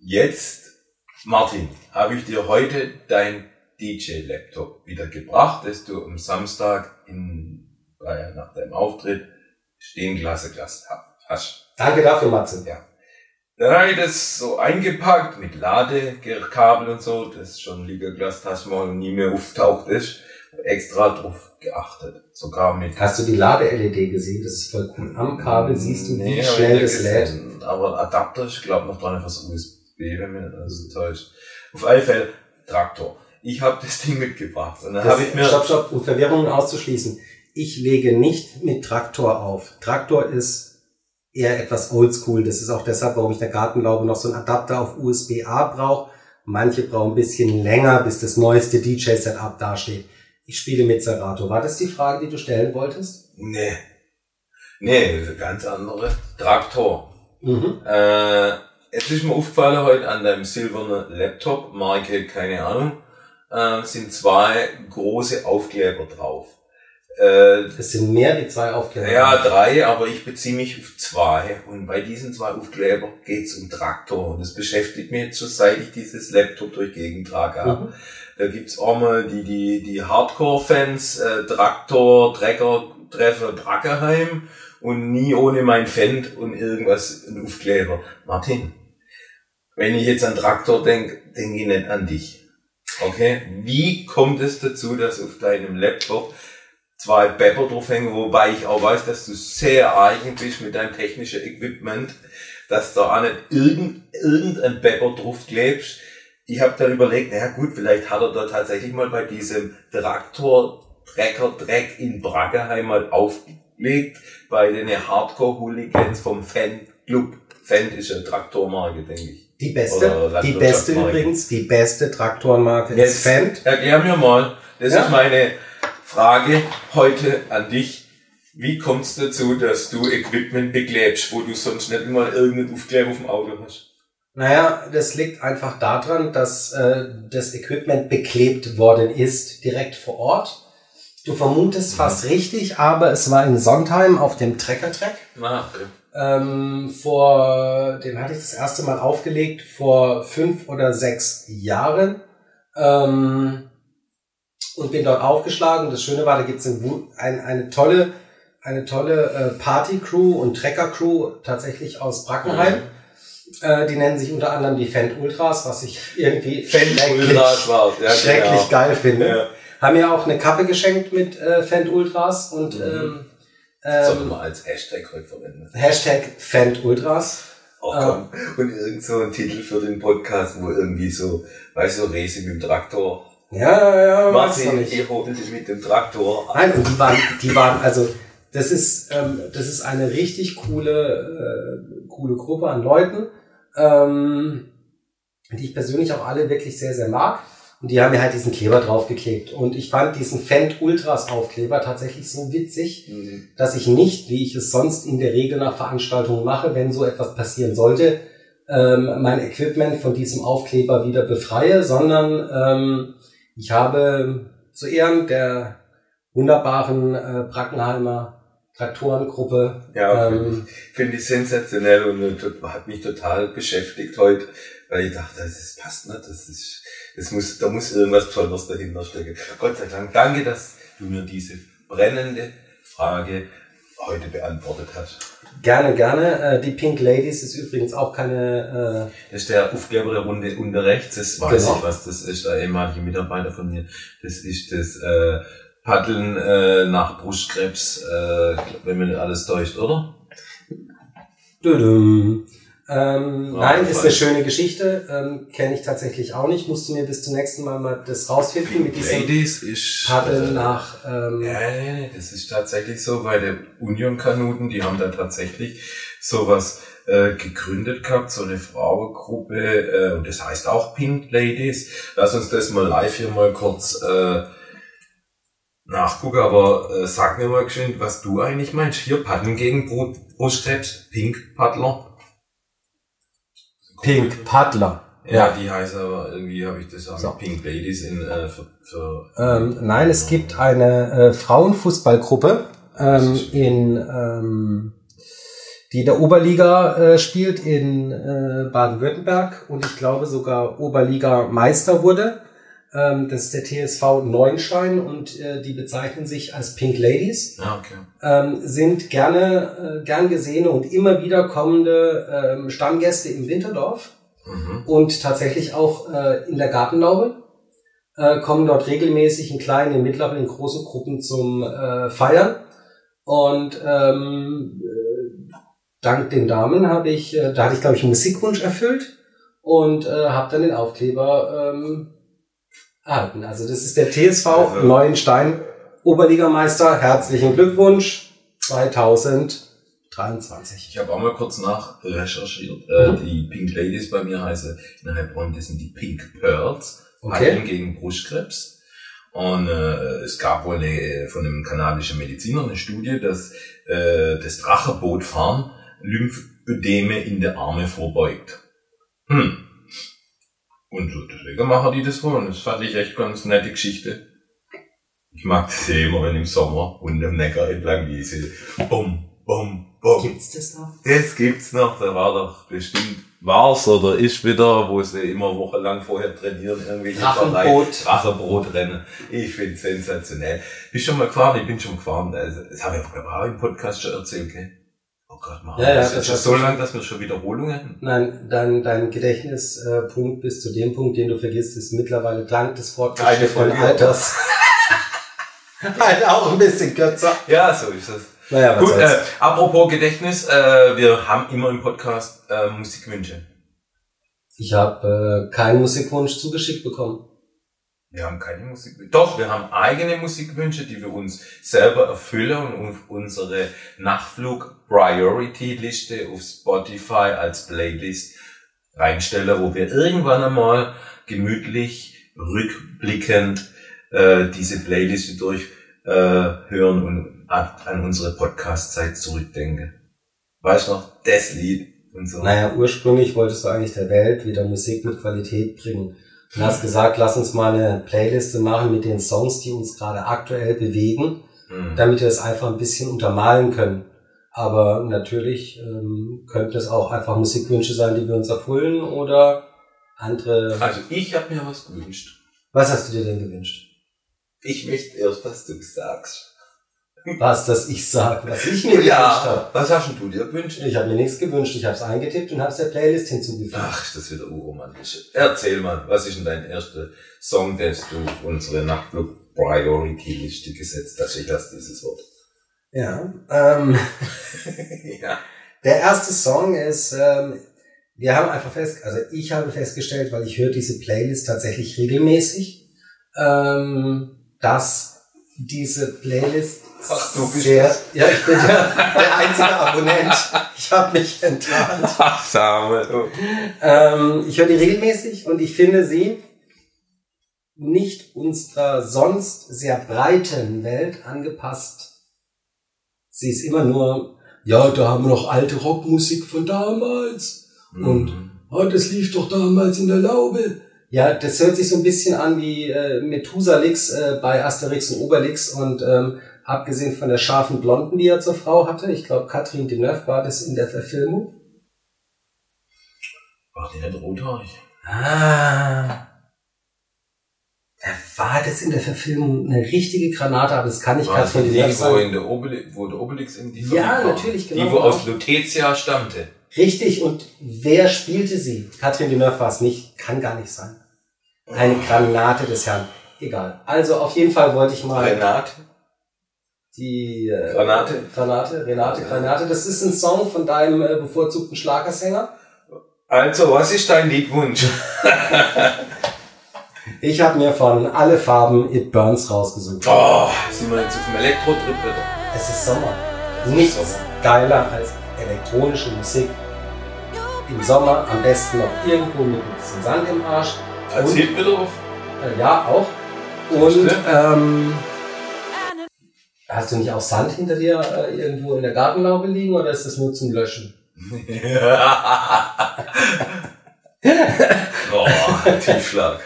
Jetzt, Martin, habe ich dir heute dein DJ-Laptop wieder gebracht, das du am Samstag in, äh, nach deinem Auftritt stehen gelassen hast. Danke dafür, Matze. Ja. Dann habe ich das so eingepackt mit Ladekabel und so, das schon liegen gelassen hast mal nie mehr auftaucht ist. Extra drauf geachtet. Sogar mit Hast du die Lade-LED gesehen? Das ist voll cool. Am Kabel siehst du, wie Nee, schnell das lädt. Aber Adapter, ich glaube noch dran fürs USB, wenn mir das so täuscht. Auf alle Fälle Traktor. Ich habe das Ding mitgebracht und dann habe ich mir Stopp, stopp, um Verwirrungen auszuschließen. Ich lege nicht mit Traktor auf. Traktor ist eher etwas oldschool. Das ist auch deshalb, warum ich in der Gartenlaube noch so einen Adapter auf USB-A brauche. Manche brauchen ein bisschen länger, bis das neueste DJ-Setup dasteht. Ich spiele mit Serato. War das die Frage, die du stellen wolltest? nee. Nee, das ist eine ganz andere Traktor. Mhm. Äh, jetzt ist mir aufgefallen heute an deinem silbernen Laptop, Marke, keine Ahnung, äh, sind zwei große Aufkleber drauf. Äh, Es sind mehr wie zwei Aufkleber. Ja, drei, aber ich beziehe mich auf zwei. Und bei diesen zwei Aufkleber geht's um Traktor. Und das beschäftigt mich jetzt schon, seit ich dieses Laptop durch die Gegend trage. Mhm. Da gibt's auch mal die, die, die Hardcore-Fans, äh, Traktor, Trecker, Treffer, Brackeheim und nie ohne mein Fendt und irgendwas, ein Aufkleber. Martin, wenn ich jetzt an Traktor denke, denke ich nicht an dich. Okay? Wie kommt es dazu, dass auf deinem Laptop zwei Pepper draufhängen, wobei ich auch weiß, dass du sehr eigen bist mit deinem technischen Equipment, dass da auch nicht irgend, irgendein Pepper drauf klebst. Ich habe dann überlegt, naja gut, vielleicht hat er da tatsächlich mal bei diesem Traktor Trecker Dreck in Braggeheim mal aufgelegt, bei den Hardcore-Hooligans vom Fan-Club. Fan ist eine Traktormarke, denke ich. Die beste, die beste übrigens, die beste Traktorenmarke ist Fendt. Erklär mir mal, das ja. ist meine Frage heute an dich. Wie kommt es dazu, dass du Equipment beklebst, wo du sonst nicht immer irgendeinen Aufkleber auf dem Auto hast? Naja, das liegt einfach daran, dass äh, das Equipment beklebt worden ist, direkt vor Ort. Du vermutest fast richtig, aber es war in Sondheim auf dem Trecker-Track. Ah, okay. Ähm, vor, den hatte ich das erste Mal aufgelegt vor fünf oder sechs Jahren. Ähm, und bin dort aufgeschlagen. Das Schöne war, da gibt es ein, ein, eine tolle, eine tolle äh, Party-Crew und Trecker-Crew tatsächlich aus Brackenheim. Mhm. Äh, die nennen sich unter anderem die Fendt Ultras, was ich irgendwie Ultras war, ja, schrecklich genau. geil finde. Ja. Haben mir auch eine Kappe geschenkt mit äh, Fendt Ultras und mhm. ähm, Sollen wir mal als Hashtag heute verwenden. Hashtag Fendt Ultras. Oh, komm. Ähm, und irgend so ein Titel für den Podcast, wo irgendwie so, weißt du, Racing mit dem Traktor. Ja, ja, ja. Martin, ihr hoffentlich mit dem Traktor. Nein, und die waren, die waren, also, das ist, ähm, das ist eine richtig coole, äh, coole Gruppe an Leuten, ähm, die ich persönlich auch alle wirklich sehr, sehr mag. Und die haben mir halt diesen Kleber draufgeklebt. Und ich fand diesen Fendt Ultras Aufkleber tatsächlich so witzig, mhm. dass ich nicht, wie ich es sonst in der Regel nach Veranstaltungen mache, wenn so etwas passieren sollte, ähm, mein Equipment von diesem Aufkleber wieder befreie, sondern ähm, ich habe zu Ehren der wunderbaren äh, Brackenheimer Traktorengruppe. Ja, ähm, finde ich, find ich sensationell und äh, hat mich total beschäftigt heute, weil ich dachte, das passt nicht, das ist es muss, da muss irgendwas Besonderes dahinter stecken. Gott sei Dank, danke, dass du mir diese brennende Frage heute beantwortet hast. Gerne, gerne. Äh, die Pink Ladies ist übrigens auch keine. Äh das ist der Aufkleber der Runde unter rechts. Das weiß genau. ich, was das ist. Der ehemalige Mitarbeiter von mir. Das ist das äh, Paddeln äh, nach Brustkrebs, äh, wenn man alles täuscht, oder? Dödüm. Ähm, oh, nein, ist eine schöne Geschichte. Ähm, Kenne ich tatsächlich auch nicht. Musst du mir bis zum nächsten Mal mal das rausfinden mit diesem Ladies ist, Paddel äh, nach. Ähm, ja, das ist tatsächlich so, weil der Union Kanuten, die haben da tatsächlich sowas äh, gegründet gehabt, so eine Frauengruppe, äh, und das heißt auch Pink Ladies. Lass uns das mal live hier mal kurz äh, nachgucken, aber äh, sag mir mal geschwind, was du eigentlich meinst. Hier Paddeln gegen Brustkrebs, Pink Paddler. Pink Paddler. Ja, ja, die heißt aber irgendwie habe ich das auch so. Pink Ladies in äh, für, für ähm, Nein, es gibt eine äh, Frauenfußballgruppe ähm, in ähm, die der Oberliga äh, spielt in äh, Baden-Württemberg und ich glaube sogar Oberliga Meister wurde. Ähm, das ist der TSV Neunstein und äh, die bezeichnen sich als Pink Ladies. Ah, okay. Ähm, sind gerne, äh, gern gesehene und immer wieder kommende ähm, Stammgäste im Winterdorf mhm. und tatsächlich auch äh, in der Gartenlaube. Äh, kommen dort regelmäßig in kleinen, in mittleren, in großen Gruppen zum äh, Feiern. Und ähm, äh, dank den Damen habe ich, da hatte ich glaube ich einen Musikwunsch erfüllt und habe dann den Aufkleber ähm, erhalten. Also das ist der TSV also. Neuenstein, Oberligameister. Herzlichen Glückwunsch 2023. Ich habe auch mal kurz nach recherchiert. Äh, mhm. Die Pink Ladies bei mir heißen in Heilbronn, das sind die Pink Pearls. Okay. gegen Brustkrebs. Und äh, es gab wohl eine, von einem kanadischen Mediziner eine Studie, dass äh, das Drachenbootfahren Lymphödeme in der Arme vorbeugt. Hm. Und so, deswegen machen die das wohl. Und das fand ich echt ganz nette Geschichte. Ich mag das ja immer, wenn im Sommer und im Neckar entlang diese Bum, bum, bum. Gibt's das noch? Das gibt's noch. Da war doch bestimmt war's oder ist wieder, wo sie immer wochenlang vorher trainieren, irgendwelche Drachenbrot. Drachenbrotrennen. Ich find's sensationell. Bist schon mal gefahren? Ich bin schon gefahren. Also, das habe ich auch im Podcast schon erzählt, gell? Oh Gott, mal. Ja, ja, das das ist schon hast so lang, dass wir schon Wiederholungen hätten. Nein, dein, dein Gedächtnispunkt bis zu dem Punkt, den du vergisst, ist mittlerweile dank des fortgeschrittenen. Alters halt auch ein bisschen kürzer. Ja, so ist es. Naja, was Gut, äh, apropos Gedächtnis, äh, wir haben immer im Podcast äh, Musikwünsche. Ich habe äh, keinen Musikwunsch zugeschickt bekommen. Wir haben keine Musikwünsche. Doch, wir haben eigene Musikwünsche, die wir uns selber erfüllen und unsere Nachtflug Priority Liste auf Spotify als Playlist reinstellen, wo wir irgendwann einmal gemütlich rückblickend äh, diese Playliste durch äh, und an unsere Podcast-Zeit zurückdenken. Weißt du noch, das Lied und so. Naja, ursprünglich wolltest du eigentlich der Welt wieder Musik mit Qualität bringen. Und hast gesagt, lass uns mal eine Playliste machen mit den Songs, die uns gerade aktuell bewegen, Hm. damit wir das einfach ein bisschen untermalen können. Aber natürlich ähm, könnten es auch einfach Musikwünsche sein, die wir uns erfüllen oder andere. Also ich habe mir was gewünscht. Was hast du dir denn gewünscht? Ich möchte erst, dass du sagst. Was, dass ich sage, was ich mir gewünscht habe. was hast du dir gewünscht? Ich habe mir nichts gewünscht, ich habe es eingetippt und habe es der Playlist hinzugefügt. Ach, das ist wieder urromantisch. Erzähl mal, was ist denn dein erster Song, den du auf unsere Nachtclub Priority Liste gesetzt hast? Ich hasse dieses Wort. Ja, ähm, ja. Der erste Song ist, ähm, wir haben einfach fest, also ich habe festgestellt, weil ich höre diese Playlist tatsächlich regelmäßig, ähm, dass diese Playlist Ach, du bist das. ja, ich bin der, der einzige Abonnent. Ich habe mich enttarnt. Ach, Samuel. du. Ähm, ich höre die regelmäßig und ich finde sie nicht unserer sonst sehr breiten Welt angepasst. Sie ist immer nur, ja, da haben wir noch alte Rockmusik von damals. Und Mhm. oh, das lief doch damals in der Laube. Ja, das hört sich so ein bisschen an wie äh, Methusalix äh, bei Asterix und Obelix und ähm, abgesehen von der scharfen Blonden, die er zur Frau hatte, ich glaube Catherine Deneuve war das in der Verfilmung. Ach, die nicht rothaarig. Ah. Da war das in der Verfilmung eine richtige Granate, aber das kann nicht War das Catherine die, Deneuve wo, sein. in der Obelix, wo der Obelix in die Ja, war? natürlich, genau. Die, wo aus Lutetia stammte. Richtig, und wer spielte sie? Catherine Deneuve war es nicht, kann gar nicht sein. Eine Granate des Herrn. Egal. Also auf jeden Fall wollte ich mal Renate. Die äh, Granate. Granate, Renate Granate. Das ist ein Song von deinem äh, bevorzugten Schlagersänger. Also, was ist dein Liedwunsch? Ich habe mir von Alle Farben It Burns rausgesucht. Oh, sind wir jetzt auf dem Elektro-Trip wieder? Es ist Sommer. ist Nichts Sommer. geiler als elektronische Musik. Im Sommer am besten noch irgendwo mit ein bisschen Sand im Arsch. Als Und- Hit wieder auf? Äh, ja, auch. Und ähm, hast du nicht auch Sand hinter dir äh, irgendwo in der Gartenlaube liegen oder ist das nur zum Löschen? oh, Tiefschlag.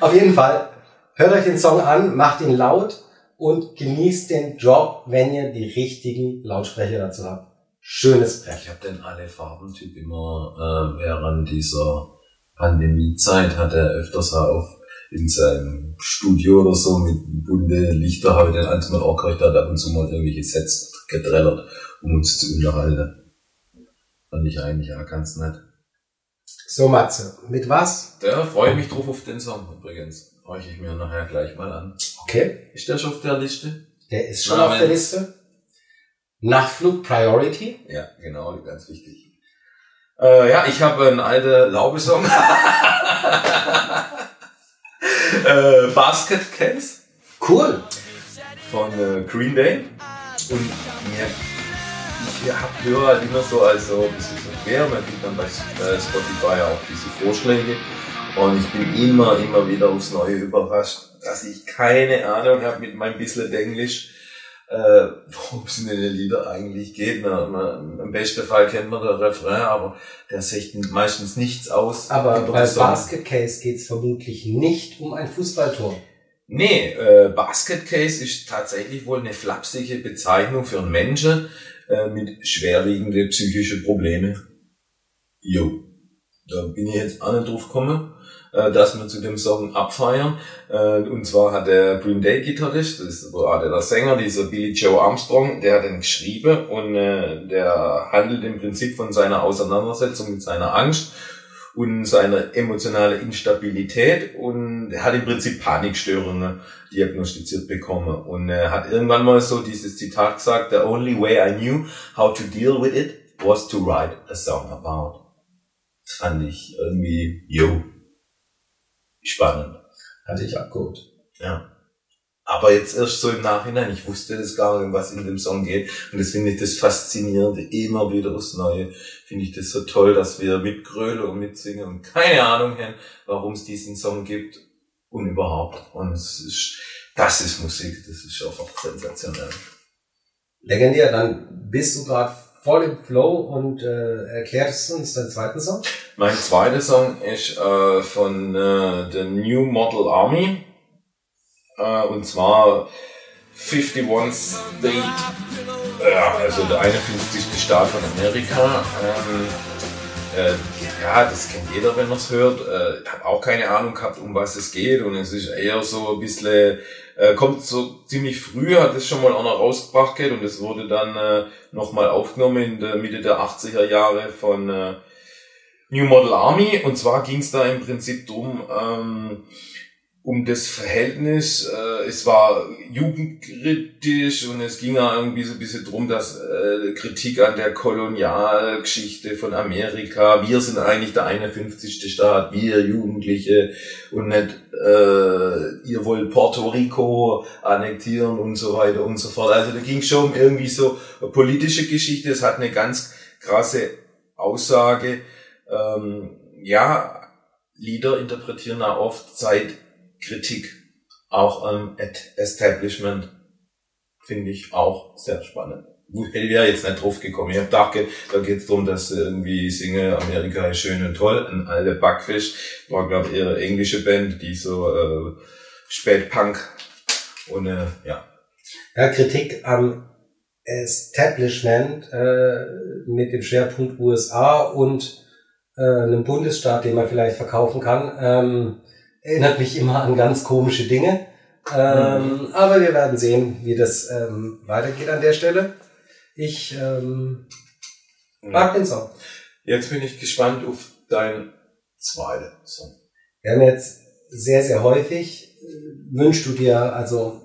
Auf jeden Fall, hört euch den Song an, macht ihn laut und genießt den Job, wenn ihr die richtigen Lautsprecher dazu habt. Schönes Brett. Ich habe den alle Farben-Typ immer äh, während dieser Pandemiezeit hat er öfters auf in seinem Studio oder so mit bunte Lichter habe ich den auch gekriegt, hat ab und zu mal irgendwelche Sets gedrellert, um uns zu unterhalten. Fand ich eigentlich auch ganz nett. So, Matze, mit was? Da freue ich mich drauf auf den Song übrigens. Horche ich mir nachher gleich mal an. Okay. Ist der schon auf der Liste? Der ist schon Na, auf der Liste. Nachtflug Priority. Ja, genau, ganz wichtig. Äh, ja, ich habe einen alten Laube-Song. äh, Basket Case Cool. von äh, Green Day. Und mir, ich hab, höre halt immer so als so ein bisschen so quer. Man kriegt dann bei äh, Spotify auch diese Vorschläge. Und ich bin immer, immer wieder aufs Neue überrascht, dass ich keine Ahnung habe mit meinem bisschen Englisch, äh, worum es in den Lieder eigentlich geht. Man, man, Im besten Fall kennt man den Refrain, aber der sagt meistens nichts aus. Aber bei. Basket Case geht es vermutlich nicht um ein Fußballtor. Nee, äh, Basket Case ist tatsächlich wohl eine flapsige Bezeichnung für einen Menschen äh, mit schwerwiegende psychische Probleme. Jo. Da bin ich jetzt auch nicht drauf gekommen. Äh, dass wir zu dem Song abfeiern. Äh, und zwar hat der Green Day Gitarrist, das ist gerade der Sänger, dieser Billy Joe Armstrong, der hat den geschrieben und äh, der handelt im Prinzip von seiner Auseinandersetzung mit seiner Angst und seiner emotionalen Instabilität und er hat im Prinzip Panikstörungen diagnostiziert bekommen und er hat irgendwann mal so dieses Zitat gesagt, the only way I knew how to deal with it was to write a song about. Das fand ich irgendwie, yo, spannend. Hatte ich abgeholt. Ja. Aber jetzt erst so im Nachhinein, ich wusste das gar nicht, was in dem Song geht. Und das finde ich das Faszinierende, immer wieder aufs Neue. Finde ich das so toll, dass wir mitgrölen und mitsingen und keine Ahnung haben, warum es diesen Song gibt und überhaupt. Und es ist, das ist Musik, das ist einfach sensationell. Legendär, dann bist du gerade voll im Flow und äh, erklärst uns deinen zweiten Song? Mein zweiter Song ist äh, von äh, The New Model Army. Äh, und zwar 51 State, ja, also der 51. Staat von Amerika. Ähm, äh, ja, das kennt jeder, wenn man es hört. Äh, ich habe auch keine Ahnung gehabt, um was es geht. Und es ist eher so ein bisschen, äh, kommt so ziemlich früh, hat es schon mal einer rausgebracht geht und es wurde dann äh, nochmal aufgenommen in der Mitte der 80er Jahre von äh, New Model Army. Und zwar ging es da im Prinzip drum, ähm, um das Verhältnis. Äh, es war jugendkritisch und es ging ja irgendwie so ein bisschen drum, dass äh, Kritik an der Kolonialgeschichte von Amerika. Wir sind eigentlich der 51. Staat, wir Jugendliche und nicht äh, ihr wollt Puerto Rico annektieren und so weiter und so fort. Also da ging schon um irgendwie so politische Geschichte. Es hat eine ganz krasse Aussage. Ähm, ja, Lieder interpretieren auch oft Zeit Kritik auch am Establishment finde ich auch sehr spannend. Hätte ich ja jetzt nicht drauf gekommen. Ich habe gedacht, da geht es darum, dass irgendwie singe Amerika ist schön und toll. Ein alte Backfisch war, glaube ich, ihre englische Band, die so äh, Spätpunk und äh, ja. Ja, Kritik am Establishment äh, mit dem Schwerpunkt USA und äh, einem Bundesstaat, den man vielleicht verkaufen kann. Ähm, erinnert mich immer an ganz komische Dinge. Ähm, mhm. Aber wir werden sehen, wie das ähm, weitergeht an der Stelle. Ich ähm, mag den Song. Jetzt bin ich gespannt auf dein zweiten Song. Wir haben jetzt sehr, sehr häufig, äh, wünschst du dir, also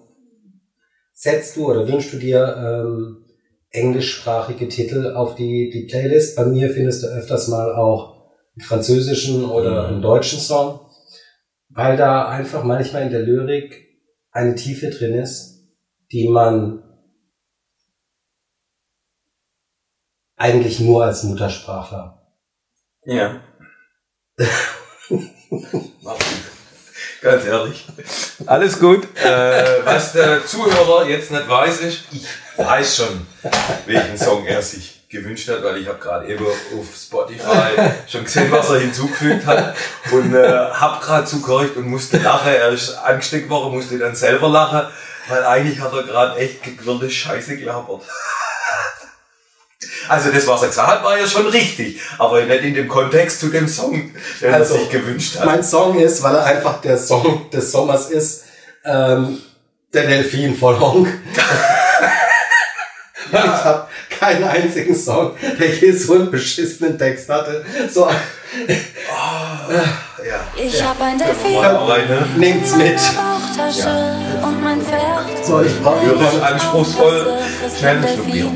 setzt du oder wünschst du dir ähm, englischsprachige Titel auf die, die Playlist. Bei mir findest du öfters mal auch einen französischen oder einen deutschen Song weil da einfach manchmal in der Lyrik eine Tiefe drin ist, die man eigentlich nur als Muttersprachler. Ja. Ganz ehrlich. Alles gut. Äh, was der Zuhörer jetzt nicht weiß, ist, ich weiß schon, welchen Song er sich gewünscht hat, weil ich habe gerade eben auf Spotify schon gesehen, was er hinzugefügt hat und äh, habe gerade zugehört und musste lachen. Er ist angesteckt worden, musste dann selber lachen, weil eigentlich hat er gerade echt gewirrte Scheiße gelabert. Also das, was er gesagt hat, war ja schon richtig, aber nicht in dem Kontext zu dem Song, den also, er sich gewünscht hat. Mein Song ist, weil er einfach der Song des Sommers ist, ähm, der Delfin von Honk. ja. Ich habe keinen einzigen Song, der je so einen beschissenen Text hatte. So, oh, ja. Ich ja. habe ein Delfin. Ne? Nehmt's mit. Ja. Und mein Pferd. So, ich brauche Hörisch anspruchsvoll. Schnell einen Schluck Bier.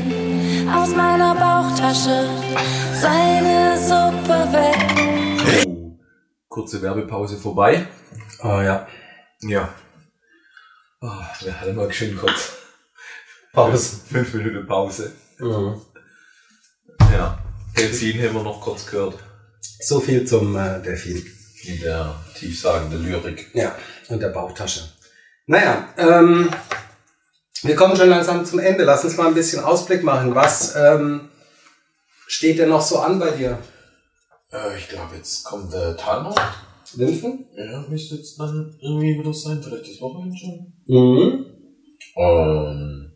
Aus meiner Bauchtasche seine Suppe weg. Oh, kurze Werbepause vorbei. Oh ja. Ja. Oh, wir hatten mal schön kurz. Pause. Fünf Minuten Pause. Mhm. Ja, Delfin haben wir noch kurz gehört. So viel zum äh, Delfin. In der tiefsagenden Lyrik. Ja, und der Bauchtasche. Naja, ähm, wir kommen schon langsam zum Ende. Lass uns mal ein bisschen Ausblick machen. Was ähm, steht denn noch so an bei dir? Äh, ich glaube, jetzt kommt der Tanner. Lymphen? Ja, müsste jetzt dann irgendwie wieder sein. Vielleicht das Wochenende schon. Mhm. Ähm,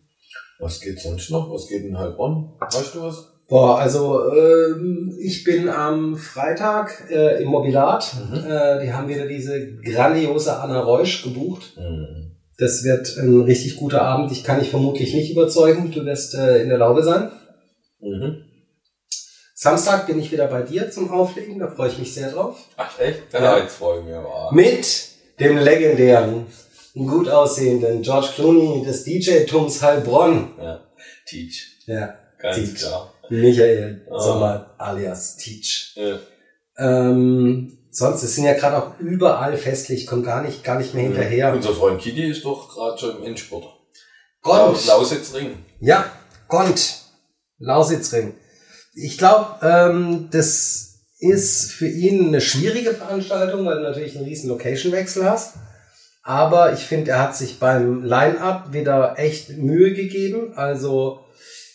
was geht sonst noch? Was geht in Heilbronn? Weißt du was? Boah, also ähm, ich bin am Freitag äh, im Mobilat. Mhm. Äh, die haben wieder diese grandiose Anna Reusch gebucht. Mhm. Das wird ein richtig guter Abend. Ich kann dich vermutlich nicht überzeugen. Du wirst äh, in der Laube sein. Mhm. Samstag bin ich wieder bei dir zum Auflegen. Da freue ich mich sehr drauf. Ach echt? Ja. Ja, jetzt freue ich mich aber. Mit dem legendären, gut aussehenden George Clooney des DJ-Tums Heilbronn. Ja. Teach. Ja, Ganz Teach. klar. Michael Ah. Sommer alias Teach. Ja. Ähm, sonst, es sind ja gerade auch überall festlich, ich komme gar nicht, gar nicht mehr hinterher. Unser Freund Kitty ist doch gerade schon im Endspurt. Gont. Lausitzring. Ja, Gont. Lausitzring. Ich glaube, ähm, das ist für ihn eine schwierige Veranstaltung, weil du natürlich einen riesen Location-Wechsel hast. Aber ich finde, er hat sich beim Line-Up wieder echt Mühe gegeben. Also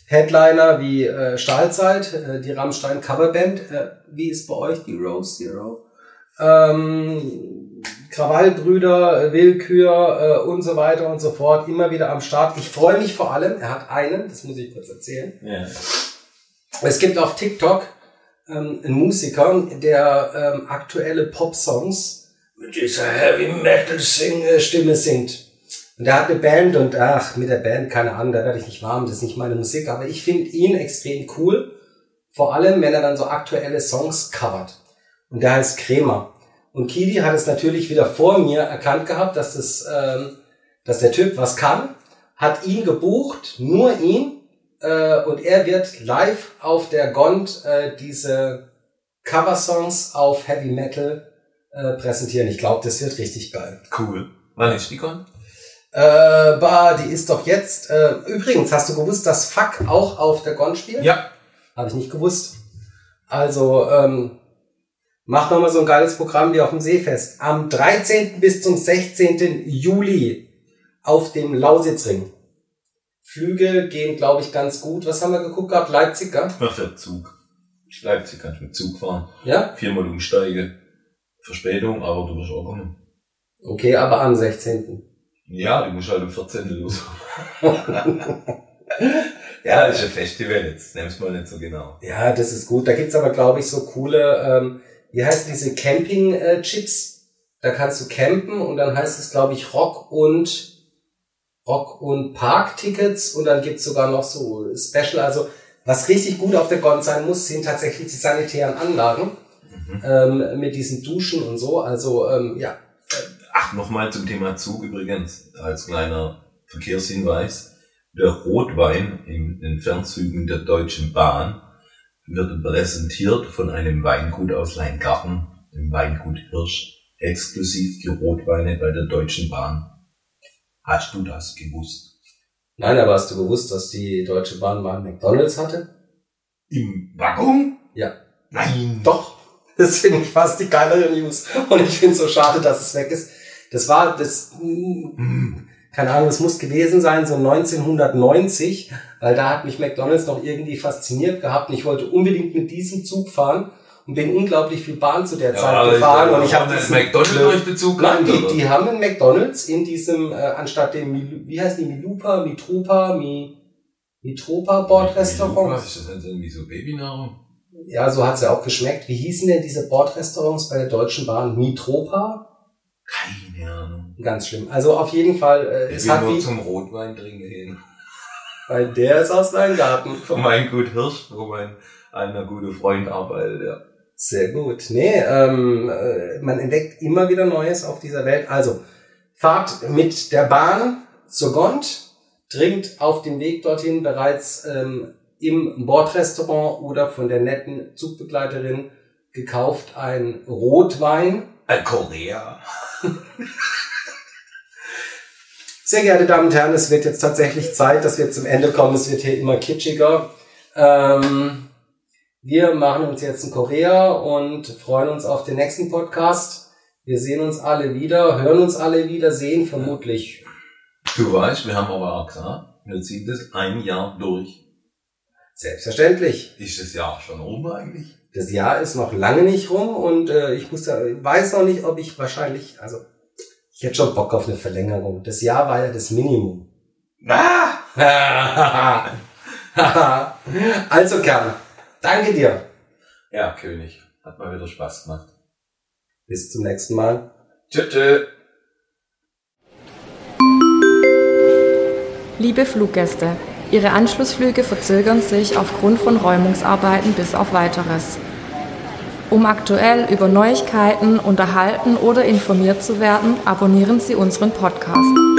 Headliner wie äh, Stahlzeit, äh, die Rammstein Coverband. Äh, wie ist bei euch die Rose Zero? Ähm, Krawallbrüder, äh, Willkür äh, und so weiter und so fort. Immer wieder am Start. Ich freue mich vor allem, er hat einen, das muss ich kurz erzählen. Ja. Es gibt auf TikTok ähm, einen Musiker, der ähm, aktuelle Pop-Songs mit dieser Heavy Metal Stimme singt. Und der hat eine Band und ach, mit der Band, keine Ahnung, da werde ich nicht warm, das ist nicht meine Musik, aber ich finde ihn extrem cool. Vor allem, wenn er dann so aktuelle Songs covert. Und der heißt Kremer. Und Kidi hat es natürlich wieder vor mir erkannt gehabt, dass das, ähm, dass der Typ was kann, hat ihn gebucht, nur ihn, äh, und er wird live auf der Gond äh, diese Coversongs auf Heavy Metal äh, präsentieren. Ich glaube, das wird richtig geil. Cool. Wann ist die Con? Äh, bah, die ist doch jetzt. Äh, übrigens, hast du gewusst, dass Fuck auch auf der Gond spielt? Ja. Habe ich nicht gewusst. Also, ähm, mach nochmal so ein geiles Programm wie auf dem Seefest. Am 13. bis zum 16. Juli auf dem Lausitzring. Flüge gehen, glaube ich, ganz gut. Was haben wir geguckt gehabt? Leipzig, gell? Man fährt Zug. Ich Leipzig kannst mit Zug fahren. Ja? Viermal umsteige. Verspätung, aber du wirst auch kommen. Okay, aber am 16. Ja, du musst halt um 14 los. ja, das ist ein Festival jetzt. Nimm's mal nicht so genau. Ja, das ist gut. Da gibt's aber, glaube ich, so coole, ähm, wie heißen diese Camping-Chips? Da kannst du campen und dann heißt es, glaube ich, Rock und Rock und Park-Tickets und dann gibt's sogar noch so Special. Also was richtig gut auf der Gon sein muss, sind tatsächlich die sanitären Anlagen ähm, mit diesen Duschen und so. Also ähm, ja, Ach, nochmal zum Thema Zug übrigens, als kleiner Verkehrshinweis. Der Rotwein in den Fernzügen der Deutschen Bahn wird präsentiert von einem Weingut aus Leingarten, dem Weingut Hirsch, exklusiv die Rotweine bei der Deutschen Bahn. Hast du das gewusst? nein, aber hast du gewusst, dass die Deutsche Bahn mal McDonalds hatte? Im Waggon? Ja. Nein. Doch, das finde ich fast die geilere News. Und ich finde es so schade, dass es weg ist. Das war das, Hm. keine Ahnung, es muss gewesen sein, so 1990, weil da hat mich McDonalds noch irgendwie fasziniert gehabt und ich wollte unbedingt mit diesem Zug fahren und bin unglaublich viel Bahn zu der Zeit gefahren und ich habe das McDonald's durch Nein, die, die haben einen McDonalds in diesem, äh, anstatt dem, wie heißt die, Milupa, Mitrupa, Mi, Mitropa Bordrestaurant? Ist das irgendwie so Babynahrung? Ja, so hat's ja auch geschmeckt. Wie hießen denn diese Bordrestaurants bei der Deutschen Bahn? Mitropa? Keine Ahnung. Ganz schlimm. Also auf jeden Fall, äh, Ich es will hat nur wie, zum Rotwein trinken gehen. weil der ist aus deinem Garten. Von meinem Gut Hirsch, wo mein einer gute Freund arbeitet, ja. Sehr gut. Nee, ähm, äh, man entdeckt immer wieder Neues auf dieser Welt. Also, fahrt mit der Bahn zur Gond, trinkt auf dem Weg dorthin bereits ähm, im Bordrestaurant oder von der netten Zugbegleiterin gekauft ein Rotwein. Äh, Korea. Sehr geehrte Damen und Herren, es wird jetzt tatsächlich Zeit, dass wir zum Ende kommen. Es wird hier immer kitschiger. Ähm, wir machen uns jetzt in Korea und freuen uns auf den nächsten Podcast. Wir sehen uns alle wieder, hören uns alle wieder, sehen vermutlich. Du weißt, wir haben aber auch gesagt, wir ziehen das ein Jahr durch. Selbstverständlich. Ist das Jahr schon rum eigentlich? Das Jahr ist noch lange nicht rum und äh, ich muss da, weiß noch nicht, ob ich wahrscheinlich, also ich hätte schon Bock auf eine Verlängerung. Das Jahr war ja das Minimum. Ah! also Kern, Danke dir. Ja, König. Hat mal wieder Spaß gemacht. Bis zum nächsten Mal. Tschö, tschö. Liebe Fluggäste, Ihre Anschlussflüge verzögern sich aufgrund von Räumungsarbeiten bis auf weiteres. Um aktuell über Neuigkeiten unterhalten oder informiert zu werden, abonnieren Sie unseren Podcast.